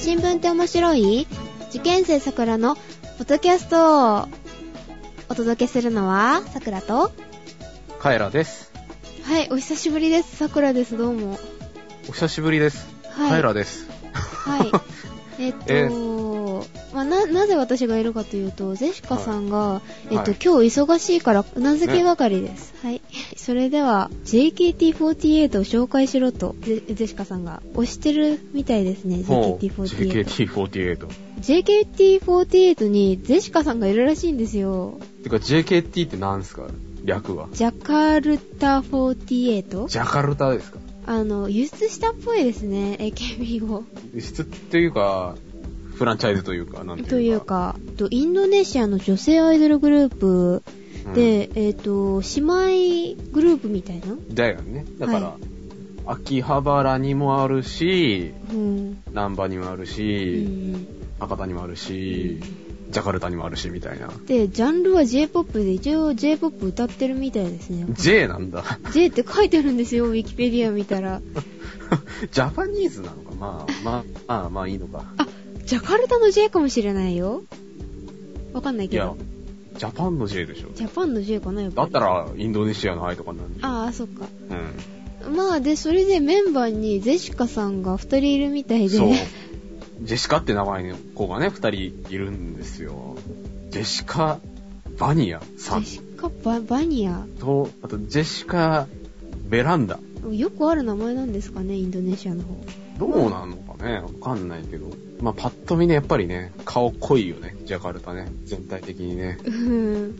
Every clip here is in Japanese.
新聞って面白い？受験生さくらのポッドキャストをお届けするのは、さくらと、カエラです。はい、お久しぶりです。さくらです、どうも。お久しぶりです。はい。カエラです。はい。えっと、えまあ、な、なぜ私がいるかというと、ゼシカさんが、えっと、はい今日忙しいから、うなずけ係です。はい。それでは、JKT48 を紹介しろと、ゼゼシカさんが押してるみたいですね、ほう JKT48。JKT48。JKT48 にゼシカさんがいるらしいんですよ。てか JKT って何すか？略は。ジャカルタ 48? ジャカルタですか？あの、輸出したっぽいですね、AKB を。輸出っていうか、フランチャイズというか、なんていうか。というか、とインドネシアの女性アイドルグループうん、で、えっ、と、姉妹グループみたいな？だよね。だから、は秋葉原にもあるし、うん。南波にもあるうし、ん博多にもあるし、ジャカルタにもあるし、みたいな。で、ジャンルは J-POP で、一応 J-POP 歌ってるみたいですね。J なんだ。J って書いてあるんですよ、ウィキペディア見たら。ジャパニーズなのかまあ、まあ、まあ、まあいいのか。あ、ジャカルタの J かもしれないよ。わかんないいやけど。、ジャパンの J でしょ。ジャパンの J かな、やっぱり。だったら、インドネシアの愛とかなんでしょ。ああ、そっか。うん。まあ、で、それでメンバーにゼシカさんが二人いるみたいで。そう。ジェシカって名前の子がね、二人いるんですよ。ジェシカ・バニアさんジェシカババニア？と、あとジェシカ・ベランダ。よくある名前なんですかね、インドネシアの方。どうなのかねわかんないけど。まあ、パッと見ね、やっぱりね、顔濃いよね、ジャカルタね。全体的にね。うん。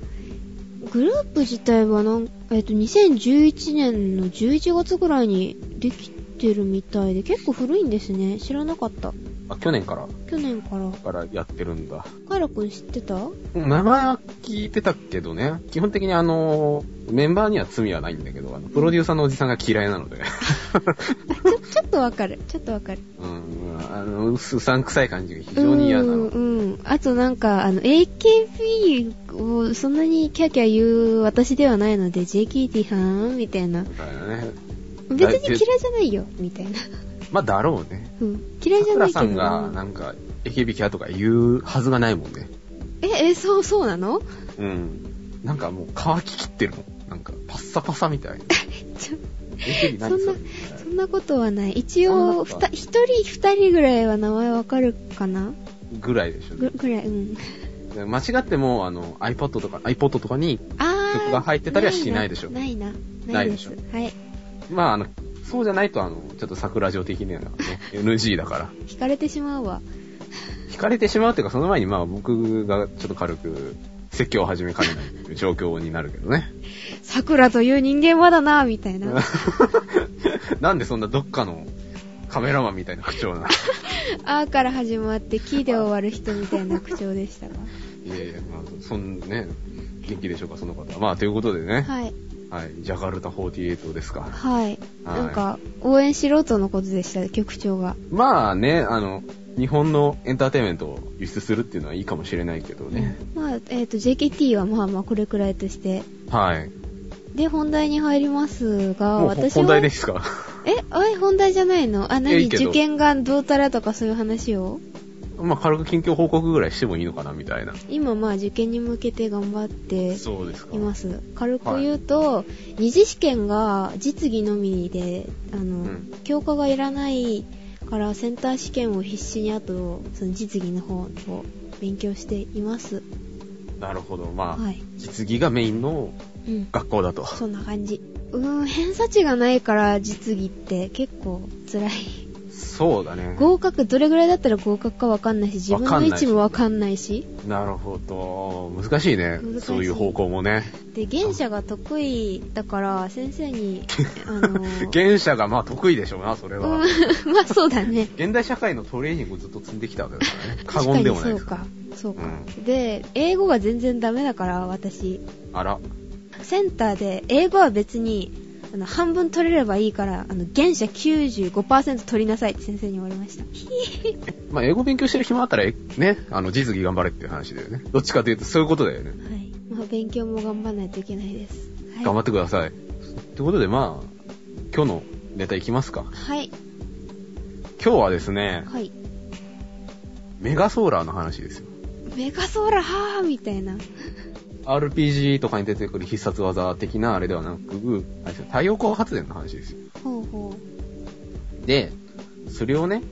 グループ自体はなん、えっ、と、2011年の11月ぐらいにできてるみたいで、結構古いんですね。知らなかった。あ、去年から、去年から。からやってるんだ。カイラくん知ってた？名前は聞いてたけどね、基本的にあの、メンバーには罪はないんだけど、あのプロデューサーのおじさんが嫌いなので。あ、ちょ、ちょっとわかる。ちょっとわかる。うん、あの、うさんくさい感じが非常に嫌なうん、の。うん。あとなんか、あの、AKB をそんなにキャーキャー言う私ではないので、JKT はーんみたいな。みたいなね。別に嫌いじゃないよ、みたいな。まあ、だろうね。うん。嫌いじゃないけど。桜さんが、なんか、AKB キャーとか言うはずがないもんね。え、え、そう、そうなの？うん。なんかもう乾ききってるもん。なんか、パッサパサみたいな。ちょ AKB 何そんなそれそんなことはない。一応、一人、二人ぐらいは名前わかるかな？ぐらいでしょ。ぐぐらい、うん。で間違っても、あの、iPod とか、iPod とかに。曲が入ってたりはしないでしょないな。ないいですしょ。はい。まあ、あの、そうじゃないと、あの、ちょっと桜城的にはね、NG だから。惹かれてしまうわ。惹かれてしまうっていうか、その前にまあ僕がちょっと軽く説教を始めかねない状況になるけどね。桜という人間はだな、みたいな。なんでそんなどっかのカメラマンみたいな口調なの？あーから始まって、キで終わる人みたいな口調でしたが。いやいや、まあ、そんね、元気でしょうか、その方は。まあ、ということでね。はい。はい。ジャカルタ48ですか。はい。はいなんか、応援しろとのことでした、局長が。まあね、あの、日本のエンターテインメントを輸出するっていうのはいいかもしれないけどね。まあ、えっ、と、JKT はまあまあこれくらいとして。はい。で、本題に入りますが、もう私は。本題ですか？え、あれ本題じゃないの？あ、い何いけど受験がどうたらとかそういう話を？まあ、軽く近況報告ぐらいしてもいいのかな、みたいな。今まあ受験に向けて頑張ってそうですか。います。軽く言うと、二次試験が実技のみで、あの、ん教科がいらないからセンター試験を必死にあと、その実技の方を勉強しています。なるほど。まあ、はい。実技がメインのうん。学校だと。そんな感じ。うーん、偏差値がないから実技って結構辛い。そうだね。合格、どれぐらいだったら合格かわかんないし、自分の位置もわかんないし。なるほど。難しいねそういう方向もね。で、原社が得意だから、先生に、あのー、原社がまあ得意でしょうな、それは。うん まあそうだね。現代社会のトレーニングをずっと積んできたわけだからね。過言でもないですそうか。そうか。で、英語が全然ダメだから、私。あら。センターで、英語は別に、あの、半分取れればいいから、あの、原社95%取りなさいって先生に言われました。まあ、英語勉強してる暇あったら、えね、あの、実技頑張れっていう話だよね。どっちかというと、そういうことだよね。はい。まあ、勉強も頑張らないといけないです。はい。頑張ってください。ということで、まあ、今日のネタいきますか。はい。今日はですね、はい。メガソーラーの話ですよ。メガソーラーはーみたいな。RPG とかに出てくる必殺技的なあれではなく、太陽光発電の話ですよ。ほうほで、それをね、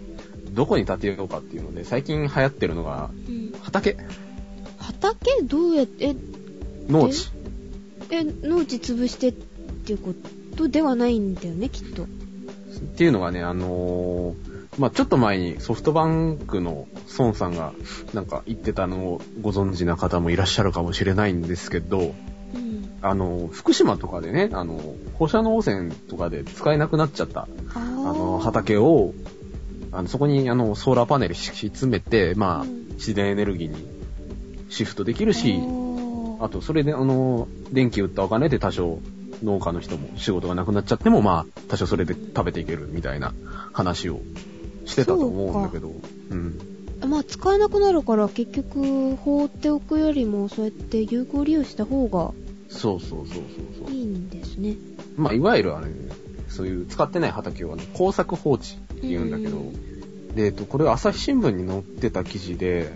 どこに建てようかっていうので、最近流行ってるのが、う。うん。畑、畑？どうやって、え、農地。え、農地潰してっていうことではないんだよね、きっと。っていうのがね、あのーまあ、ちょっと前にソフトバンクの孫さんがなんか言ってたのをご存知な方もいらっしゃるかもしれないんですけど、うん。あの、福島とかでね、あの、放射能汚染とかで使えなくなっちゃった、あの、畑を、あの、そこにあの、ソーラーパネル敷き詰めて、まあ、うん。自然エネルギーにシフトできるし、あと、それで、あの、電気売ったお金で多少、農家の人も仕事がなくなっちゃっても、まあ、多少それで食べていけるみたいな話をしてたと思うんだけど、うん。まあ、使えなくなるから、結局、放っておくよりも、そうやって有効利用した方がそうそうそうそうそう。いいんですね。まあ、いわゆるあれ、ね、そういう使ってない畑を、ね、工作放置って言うんだけど、うで、えっと、これ朝日新聞に載ってた記事で、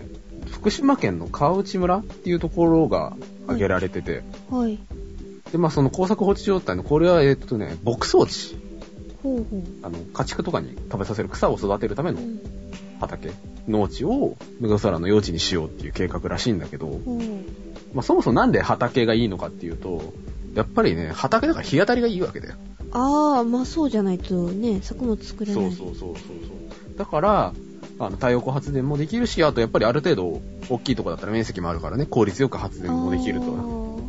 福島県の川内村っていうところが挙げられてて、はい。で、まあ、その工作放置状態の、これは、えっとね、牧草地。ほうほう。あの、家畜とかに食べさせる草を育てるためのうん。畑、農地をメガソラの用地にしようっていう計画らしいんだけど。まあ、そもそもなんで畑がいいのかっていうと、やっぱりね、畑だから日当たりがいいわけだよ。ああ、まあそうじゃないとね、作物作れない。そうそうそうそうそう。だから、あの、太陽光発電もできるし、あとやっぱりある程度大きいとこだったら面積もあるからね、効率よく発電もできると。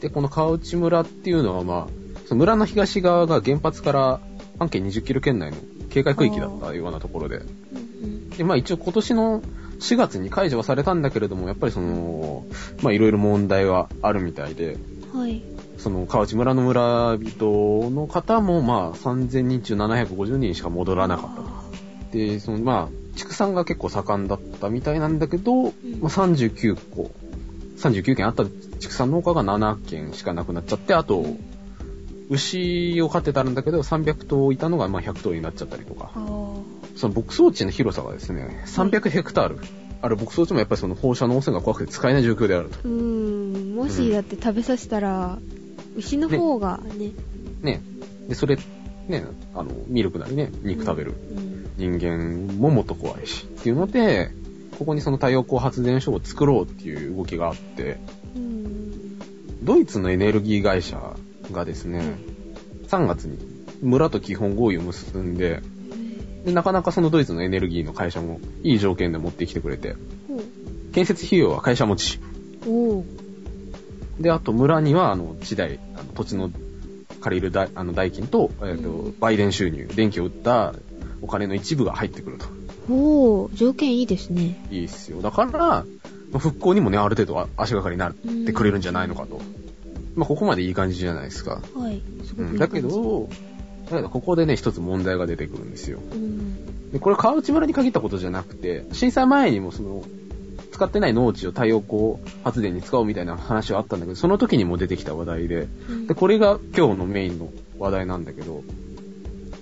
で、この川内村っていうのはまあ、村の東側が原発から半径20キロ圏内の警戒区域だったようなところで、うんうん。で、まあ一応今年の4月に解除はされたんだけれども、やっぱりその、まあいろいろ問題はあるみたいで、はい。その川内村の村人の方もまあ3000人中750人しか戻らなかったで、そのまあ、畜産が結構盛んだったみたいなんだけど、まあ、39個、39件あった畜産農家が7件しかなくなっちゃって、あと、牛を飼ってたんだけど、300頭いたのがまあ100頭になっちゃったりとかその牧草地の広さがですね、300ヘクタール。ある牧草地もやっぱりその放射能汚染が怖くて使えない状況であると。ー。うーん。もしだって食べさせたら、牛の方がね。ね。で、それ、ね、あの、ミルクなりね、肉食べるうん。人間ももっと怖いし。っていうので、ここにその太陽光発電所を作ろうっていう動きがあって、うん。ドイツのエネルギー会社がですね、3月に村と基本合意を結んで、で、なかなかそのドイツのエネルギーの会社もいい条件で持ってきてくれて、ほ建設費用は会社持ち。で、あと村には、あの、地代、あの土地の借りる代あの代金と、えっ、と、うん売電収入、電気を売ったお金の一部が入ってくると。おー。条件いいですね。いいっすよ。だから、まあ復興にもね、ある程度は足がかりになってくれるんじゃないのかと。まあ、ここまでいい感じじゃないですか。はい。すごくいうん、だけ、ど、だここでね、一つ問題が出てくるんですよ。うん。で、これ川内村に限ったことじゃなくて、震災前にもその、使ってない農地を太陽光発電に使おうみたいな話はあったんだけど、その時にも出てきた話題で、うんで、これが今日のメインの話題なんだけど、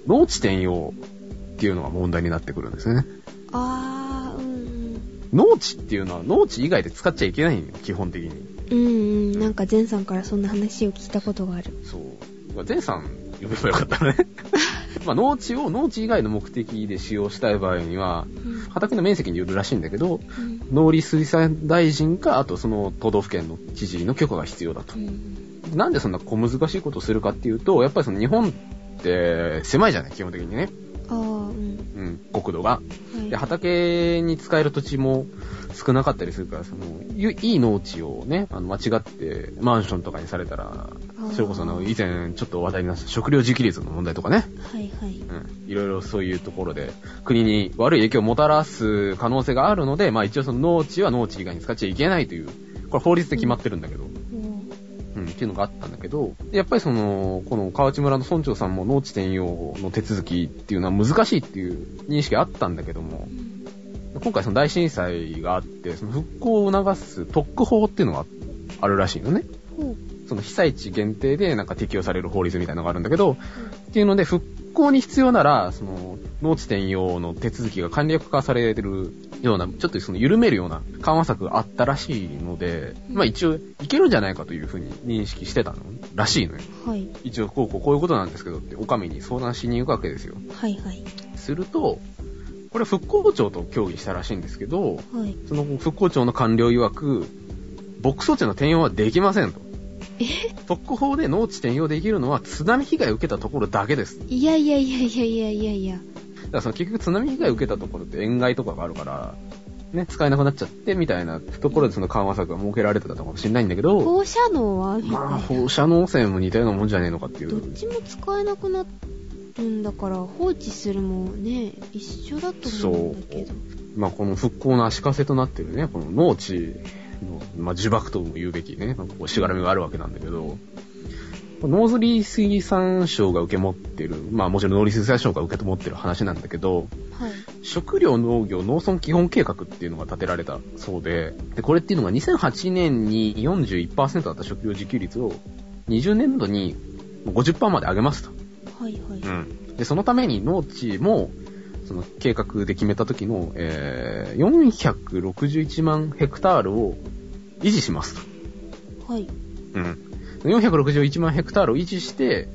農地転用っていうのが問題になってくるんですね。あー、うん。農地っていうのは農地以外で使っちゃいけないんよ、基本的に。うんうん。なんか、前さんからそんな話を聞いたことがある。そう。前さん呼べばよかったね。まあ農地を農地以外の目的で使用したい場合には、うん。畑の面積によるらしいんだけど、うん。農林水産大臣か、あとその都道府県の知事の許可が必要だとう。ん。なんでそんな小難しいことをするかっていうと、やっぱりその日本って狭いじゃない、基本的にね。あー、うん。うん、国土が。はい。で、畑に使える土地も少なかったりするから、その、ゆいい農地をね、あの、間違ってマンションとかにされたらそれこそあの、以前ちょっと話題になった食料自給率の問題とかね。はいはい。うん。いろいろそういうところで、国に悪い影響をもたらす可能性があるので、まあ一応その農地は農地以外に使っちゃいけないという、これ法律で決まってるんだけど、おーうん、っていうのがあったんだけど、やっぱりその、この河内村の村長さんも農地転用の手続きっていうのは難しいっていう認識があったんだけどもう、ん今回その大震災があって、その復興を促す特区法っていうのがあるらしいのね。その被災地限定でなんか適用される法律みたいなのがあるんだけど、っていうので復興に必要なら、その、農地転用の手続きが簡略化されるような、ちょっとその緩めるような緩和策があったらしいので、まあ一応いけるんじゃないかというふうに認識してたのらしいのよ。はい。一応こうこうこういうことなんですけどって、お上に相談しに行くわけですよ。はいはい。すると、これ復興庁と協議したらしいんですけど、はい。その復興庁の官僚曰く、牧草地の転用はできませんと。特法で農地転用できるのは津波被害を受けたところだけです。だいやいやいやいやいやいやいや。からその結局津波被害を受けたところって塩害とかがあるから、ね、使えなくなっちゃってみたいなところでその緩和策が設けられてたのかもしれないんだけど、放射能は。まあ放射能汚染も似たようなもんじゃねえのかっていう。どっちも使えなくなるんだから放置するもね、一緒だと思うんだけど。まあこの復興の足かせとなってるね、この農地の、まあ呪縛とも言うべきね、なんかこうしがらみがあるわけなんだけど、農林水産省が受け持ってる、まあもちろん農林水産省が受け持ってる話なんだけど、はい。食料農業農村基本計画っていうのが立てられたそうで、で、これっていうのが2008年に41%だった食料自給率を20年度に50%まで上げますと。はいはい。うん。で、そのために農地も、その計画で決めた時の、えー、461万ヘクタールを維持しますと。はい。うん。461万ヘクタールを維持して、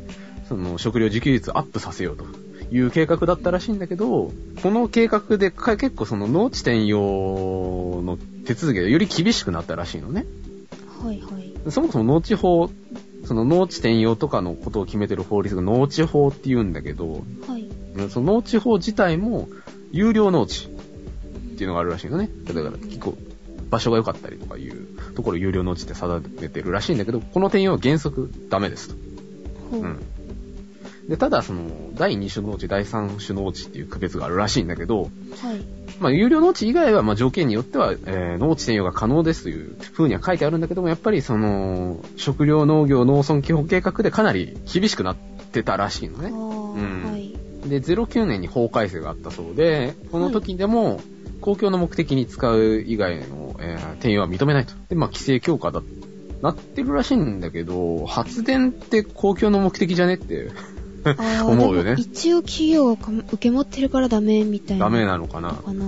その食料自給率をアップさせようという計画だったらしいんだけど、この計画でか結構その農地転用の手続きがより厳しくなったらしいのね。はいはい。そもそも農地法、その農地転用とかのことを決めてる法律が農地法って言うんだけど、はい。その農地法自体も有料農地っていうのがあるらしいのね。だから結構場所が良かったりとかいうところ有料農地って定めてるらしいんだけど、この転用は原則ダメですと。うん。で、ただその、第2種農地、第3種農地っていう区別があるらしいんだけど、はい。まあ、有料農地以外は、まあ、条件によっては、えー、農地転用が可能ですという風には書いてあるんだけども、やっぱりその、食料農業農村基本計画でかなり厳しくなってたらしいのね。うんはい。で、09年に法改正があったそうで、この時でも、公共の目的に使う以外の、えー転用は認めないと。で、まあ、規制強化だ、なってるらしいんだけど、発電って公共の目的じゃねって、思うよね一応企業がか受け持ってるからダメみたいな。ダメなのかな。のかな。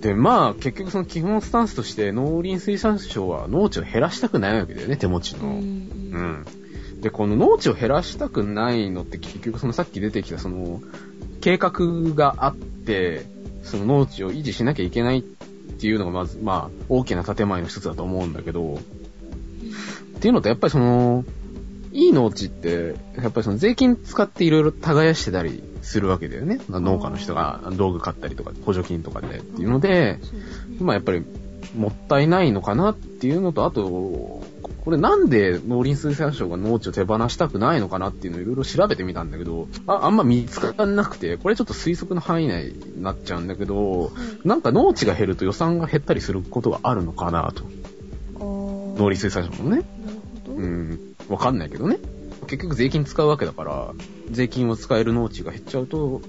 で、まあ、結局その基本スタンスとして、農林水産省は農地を減らしたくないわけだよね、手持ちの。うん。うん。で、この農地を減らしたくないのって結局そのさっき出てきたその計画があって、その農地を維持しなきゃいけないっていうのがまず、まあ大きな建前の一つだと思うんだけど、っていうのとやっぱりその、いい農地って、やっぱりその税金使っていろいろ耕してたりするわけだよね。農家の人が道具買ったりとか補助金とかでっていうので。まあやっぱりもったいないのかなっていうのと、あと、これなんで農林水産省が農地を手放したくないのかなっていうのをいろいろ調べてみたんだけど、ああんま見つからなくて、これちょっと推測の範囲内になっちゃうんだけど、なんか農地が減ると予算が減ったりすることがあるのかなと。農林水産省もね。なるほど。うん、わかんないけどね。結局税金使うわけだから、税金を使える農地が減っちゃうと、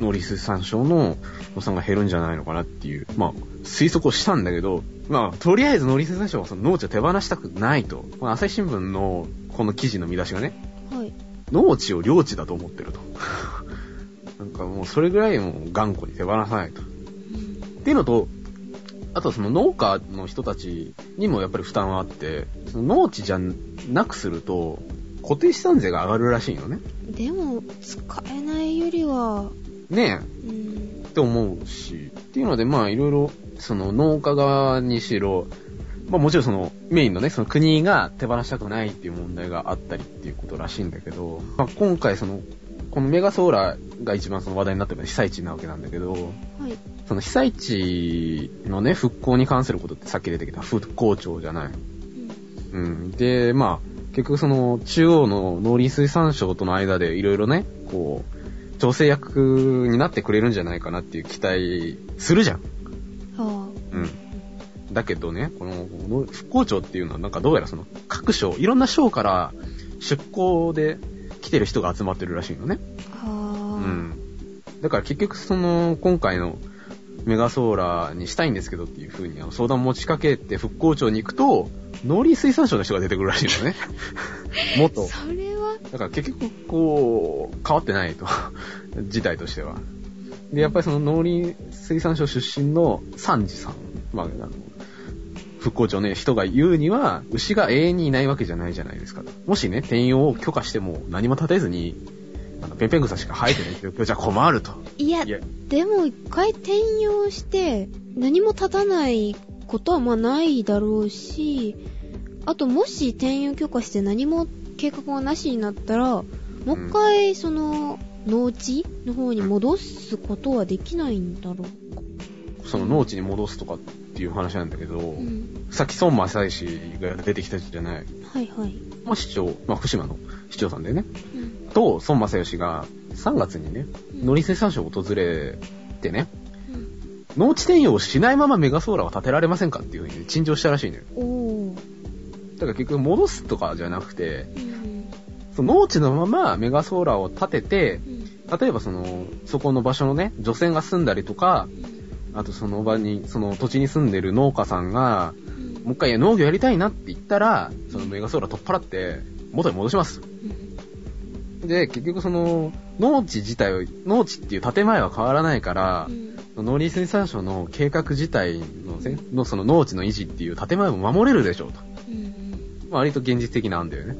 農林水産省の予算が減るんじゃないのかなっていう、まあ、推測をしたんだけど、まあ、とりあえず農林水産省はその農地を手放したくないと。まあ、朝日新聞のこの記事の見出しがね、はい。農地を領地だと思ってると。なんかもうそれぐらいもう頑固に手放さないと。っていうのと、あとその農家の人たちにもやっぱり負担はあって、その農地じゃなくすると、固定資産税が上がるらしいのね。でも、使えないよりは、ねうん。え、って思うし。っていうので、まあいろいろ、その農家側にしろ、まあもちろんそのメインのね、その国が手放したくないっていう問題があったりっていうことらしいんだけど、まあ今回その、このメガソーラーが一番その話題になってるのは被災地なわけなんだけど、はい。その被災地のね、復興に関することってさっき出てきた復興庁じゃない。うんうん。で、まあ、結局その、中央の農林水産省との間でいろいろね、こう、調整役になってくれるんじゃないかなっていう期待するじゃん。あうん。だけどね、この、復興庁っていうのはなんかどうやらその、各省、いろんな省から出向で来てる人が集まってるらしいのね。あ。ああ。うん。だから結局その、今回のメガソーラーにしたいんですけどっていう風にあの相談持ちかけて復興庁に行くと、農林水産省の人が出てくるらしいのね。元。それは、だから結局、こう、変わってないと。事態としては。で、やっぱりその農林水産省出身の三次さん、まあ、あの、復興庁の人が言うには、牛が永遠にいないわけじゃないじゃないですか。もしね、転用を許可しても何も立てずに、あの、ペンペン草しか生えてない状況じゃ困ると。いや、いやでも一回転用して何も立たないことはまあないだろうし、あともし転用許可して何も計画がなしになったら、もう一回その農地の方に戻すことはできないんだろうか。その農地に戻すとかっていう話なんだけど、うん。さっき孫正義氏が出てきたじゃない。はいはい。まあ、市長、まあ、福島の市長さんでね。うん。と、孫正義が3月にね、うん農林水産省を訪れてね、うん農地転用をしないままメガソーラーは建てられませんかっていうふうに陳情したらしいのよ。だから結局戻すとかじゃなくて、うん。その農地のままメガソーラーを建ててう、ん。例えばその、そこの場所のね、女性が住んだりとか、あとその場に、その土地に住んでる農家さんが、うん。もう一回農業やりたいなって言ったら、そのメガソーラー取っ払って、元に戻します。うん。で、結局その、農地自体を、農地っていう建前は変わらないからう、ん。農林水産省の計画自体のせ、のその農地の維持っていう建前も守れるでしょうと。うん。まあ割と現実的なんだよね。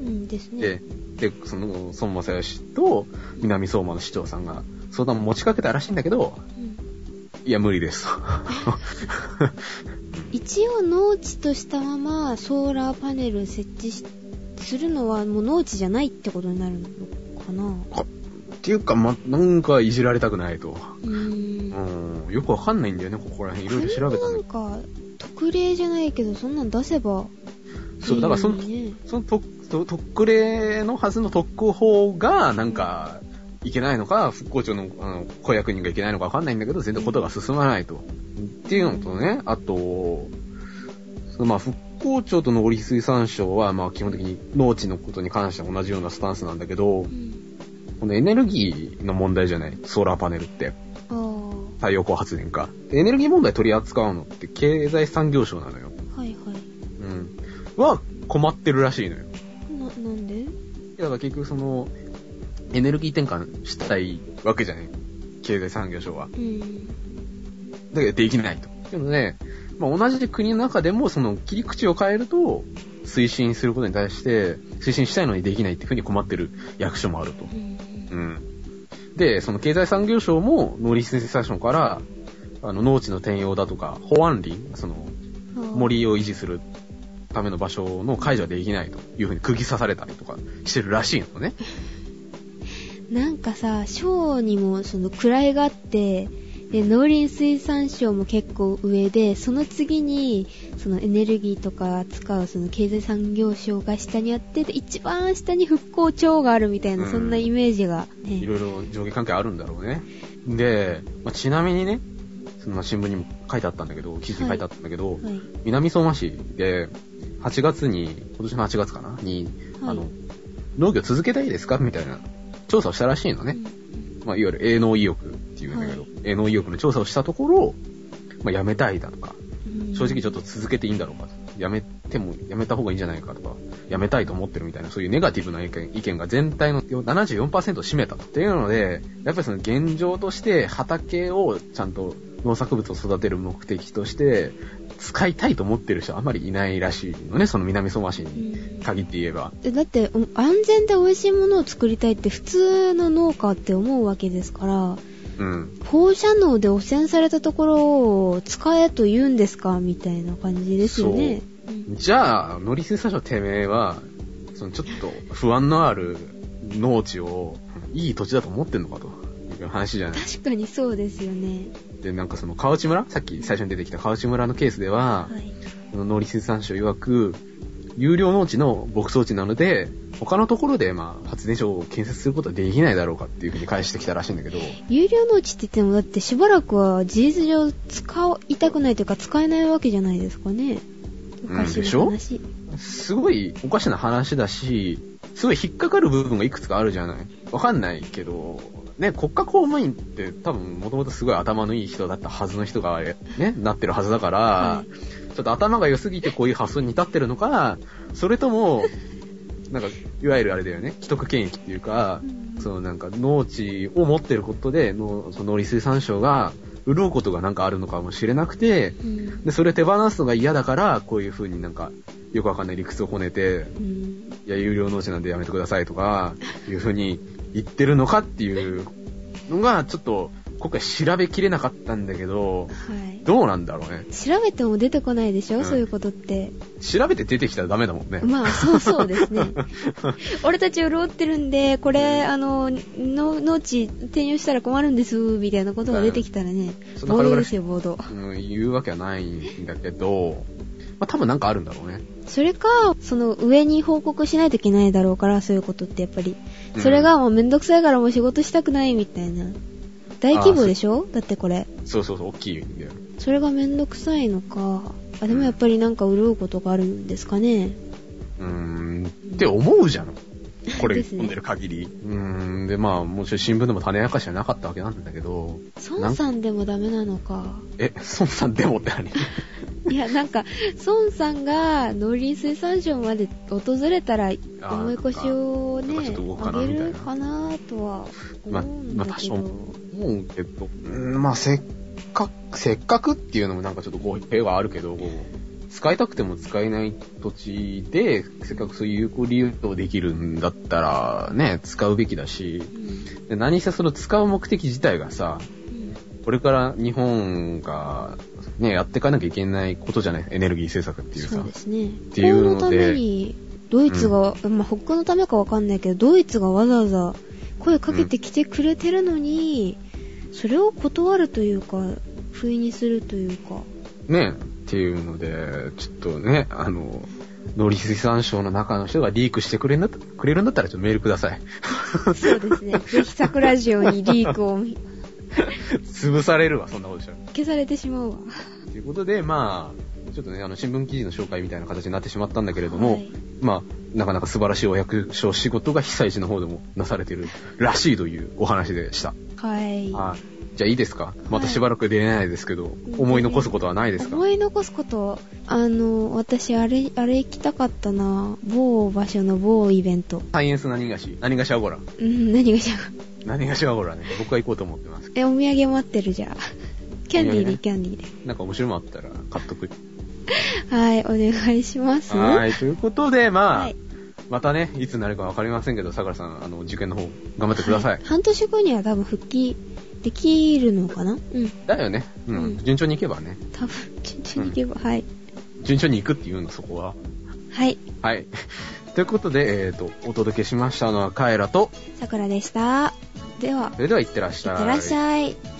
うんですね。で、で、その、孫正義と南相馬の市長さんが相談を持ちかけたらしいんだけど、うんいや、無理ですと。一応農地としたままソーラーパネル設置しするのはもう農地じゃないってことになるのかなっていうか、ま、なんかいじられたくないと。うーん。うん、よくわかんないんだよね、ここら辺。いろいろ調べたなんね。か特例じゃないけどそんなん出せばそう、だからそのその特、と特例のはずの特区法が、なんか、いけないのか、復興庁のあの公約人がいけないのかわかんないんだけど、全然ことが進まないと。っていうのとね、あと、まあ、復興庁と農林水産省は、まあ、基本的に農地のことに関しては同じようなスタンスなんだけどう、んこのエネルギーの問題じゃない、ソーラーパネルって。あ太陽光発電か。でエネルギー問題取り扱うのって経済産業省なのよ。あはいはいうん。は困ってるらしいのよ。ななんで？だから結局その、エネルギー転換したいわけじゃない？経済産業省は。うんだけどできないと。でもね、まあ、同じ国の中でもその切り口を変えると、推進することに対して、推進したいのにできないっていうふうに困ってる役所もあると。うんうん。で、その経済産業省も農林水産省から、あの、農地の転用だとか、保安林、その、森を維持するための場所の解除はできないというふうに釘刺されたりとかしてるらしいのね。なんかさ、省にもその位があって、で、農林水産省も結構上で、その次に、そのエネルギーとか使うその経済産業省が下にあって、で一番下に復興庁があるみたいな、うんそんなイメージがね。いろいろ上下関係あるんだろうね。で、まあ、ちなみにね、その新聞にも書いてあったんだけど、記事に書いてあったんだけど、はい。南相馬市で、8月に、今年の8月かな？に、はいあの、農業続けたいですか？みたいな調査をしたらしいのね。うんまあ、いわゆる営農意欲っていうんだけど、はい営農意欲の調査をしたところ、まあ、辞めたいだとか、うん正直ちょっと続けていいんだろうかと。辞めても、辞めた方がいいんじゃないかとか、辞めたいと思ってるみたいな、そういうネガティブな意見意見が全体の74%を占めたと。っていうので、やっぱりその現状として畑をちゃんと農作物を育てる目的として、使いたいと思ってる人はあまりいないらしいのね、その南相馬市うにん限って言えば。でだって、お安全で美味しいものを作りたいって普通の農家って思うわけですから、うん。放射能で汚染されたところを使えと言うんですかみたいな感じですよね。うんじゃあ、農林水産省てめえは、そのちょっと不安のある農地をいい土地だと思ってんのかという話じゃない？確かにそうですよね。で、なんかその河内村さっき最初に出てきた河内村のケースでは、はい。農林水産省曰く、有料農地の牧草地なので、他のところでまあ発電所を建設することはできないだろうかっていうふうに返してきたらしいんだけど、有料農地って言ってもだってしばらくは事実上使いたくないというか使えないわけじゃないですかね。おかしでしょ？な話。すごいおかしな話だし、すごい引っかかる部分がいくつかあるじゃない？わかんないけど、ね、国家公務員って多分もともとすごい頭のいい人だったはずの人がね、なってるはずだから、はちょっと頭が良すぎてこういう発想に至ってるのか、それとも、なんか、いわゆるあれだよね、既得権益っていうか、そのなんか農地を持ってることで、のその農林水産省が潤うことがなんかあるのかもしれなくて、うん。で、それ手放すのが嫌だから、こういう風になんか、よくわかんない理屈をこねて、うん。いや、有料農地なんでやめてくださいとか、いう風に言ってるのかっていうのが、ちょっと、今回調べきれなかったんだけど、はい。どうなんだろうね。調べても出てこないでしょ、うんそういうことって。調べて出てきたらダメだもんね。まあ、そうそうですね。俺たち潤ってるんで、これ、あの、の農地転用したら困るんです、みたいなことが出てきたらね、そんな軽々しボードですよ、ボード。うん、言うわけはないんだけど、まあ、多分なんかあるんだろうね。それか、その上に報告しないといけないだろうから、そういうことってやっぱり。うんそれがもうめんどくさいからもう仕事したくないみたいな。大規模でしょ？だってこれ。そうそうそう、大きいんだよ。それがめんどくさいのか。あ、でもやっぱりなんか潤うことがあるんですかね。うーん、って思うじゃん。これ読んでる限り。うーん、で、まあ、もちろん新聞でも種明かしはなかったわけなんだけど、孫さんでもダメなのか。え、孫さんでもって何？いや、なんか、孫さんが農林水産省まで訪れたら、思い越しをねあげるかなとはまあ思うんまあだけど。多少思うけど、まあ、せっかく、せっかくっていうのもなんかちょっと語弊はあるけど、使いたくても使えない土地で、せっかくそういう有効利用できるんだったら、ね、使うべきだし、うん。で何せその使う目的自体がさ、うん。これから日本が、ね、やっていかなきゃいけないことじゃない？エネルギー政策っていうさ。そう。ですね。ていうので。ために、ドイツが、まあ、北欧のためかわかんないけど、ドイツがわざわざ声かけてきてくれてるのに、それを断るというか、不意にするというか。ね、っていうので、ちょっとね、あの、農林水産省の中の人がリークしてくれんだくれるんだったらちょっとメールください。そうですね。ぜひ桜ジオにリークを潰されるわ、そんなことしたら。消されてしまうわ。ということで、まあ、ちょっとね、あの、新聞記事の紹介みたいな形になってしまったんだけれども、はいまあ、なかなか素晴らしいお役所仕事が被災地の方でもなされてるらしいというお話でした。はい。はい。じゃあいいですか？またしばらく出れないですけど、思い残すことはないですか？思い残すこと、あの、私、あれ、あれ行きたかったな。某場所の某イベント。サイエンス何がし？何がしアゴラ。うん、何がしゃ何がしアゴラね。僕は行こうと思ってます。え、お土産待ってるじゃん。キャンディーで、ねキャンディーで。なんか面白いものあったら買っとく。はい、お願いします。はい。ということで、まあ、はいまたね、いつになるかわかりませんけど、桜さん、あの、受験の方、頑張ってください。はい半年後には多分復帰できるのかな？うん。だよね。うん。うん順調に行けばね。多分、順調にいけば、はい。順調に行くっていうの、そこは。はい。はい。ということで、えっ、と、お届けしましたのはカエラと、さくらでした。では、それでは行ってらっしゃい。いってらっしゃい。